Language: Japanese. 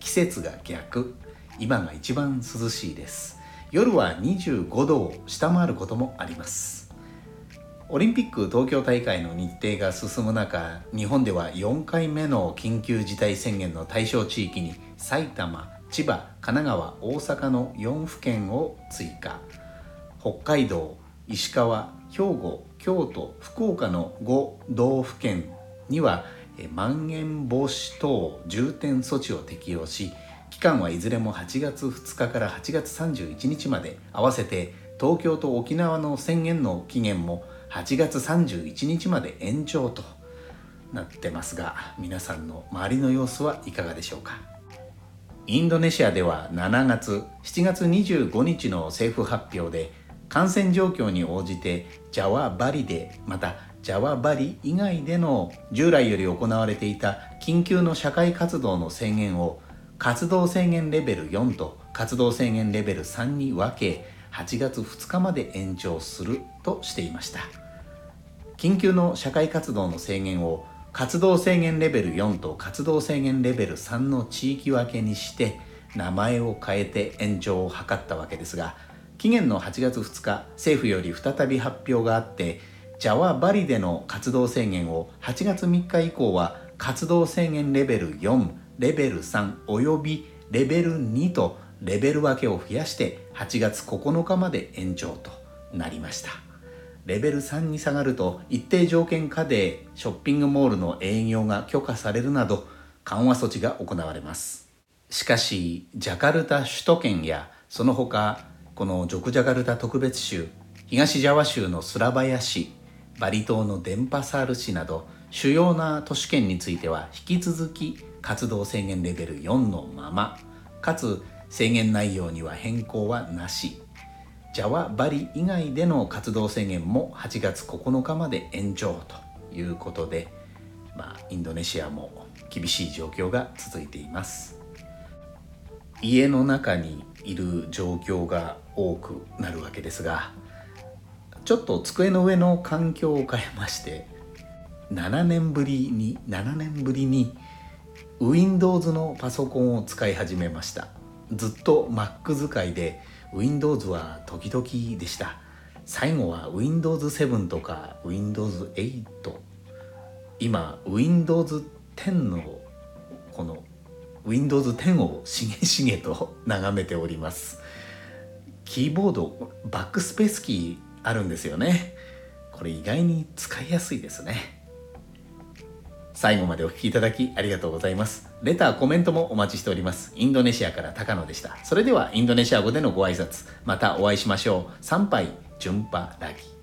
季節が逆。今が一番涼しいです。夜は25度を下回ることもあります。オリンピック東京大会の日程が進む中日本では4回目の緊急事態宣言の対象地域に埼玉千葉神奈川大阪の4府県を追加。北海道石川兵庫京都福岡の5道府県にはまん延防止等重点措置を適用し期間はいずれも8月2日から8月31日まで合わせて東京と沖縄の宣言の期限も8月31日まで延長となってますが皆さんの周りの様子はいかがでしょうか？インドネシアでは7月7月25日の政府発表で感染状況に応じてジャワバリでまたジャワバリ以外での従来より行われていた緊急の社会活動の制限を活動制限レベル4と活動制限レベル3に分け8月2日まで延長するとしていました。緊急の社会活動の制限を活動制限レベル4と活動制限レベル3の地域分けにして名前を変えて延長を図ったわけですが期限の8月2日政府より再び発表があってジャワバリでの活動制限を8月3日以降は活動制限レベル4レベル3およびレベル2とレベル分けを増やして8月9日まで延長となりました。レベル3に下がると一定条件下でショッピングモールの営業が許可されるなど緩和措置が行われます。しかしジャカルタ首都圏やその他このジョクジャカルタ特別州東ジャワ州のスラバヤ市バリ島のデンパサール市など主要な都市圏については引き続き活動制限レベル4のまま。かつ制限内容には変更はなし。ジャワバリ以外での活動制限も8月9日まで延長ということで、まあ、インドネシアも厳しい状況が続いています。家の中にいる状況が多くなるわけですがちょっと机の上の環境を変えまして7年ぶりに7年ぶりに Windows のパソコンを使い始めました。ずっと Mac 使いで Windows は時々でした。最後は Windows 7とか Windows 8今 Windows 10のこの Windows 10をしげしげと 眺めております。キーボードバックスペースキーあるんですよね。これ意外に使いやすいですね。最後までお聴きいただきありがとうございます。レターコメントもお待ちしております。インドネシアから高野でした。それではインドネシア語でのご挨拶。またお会いしましょう。参拝順波ラギ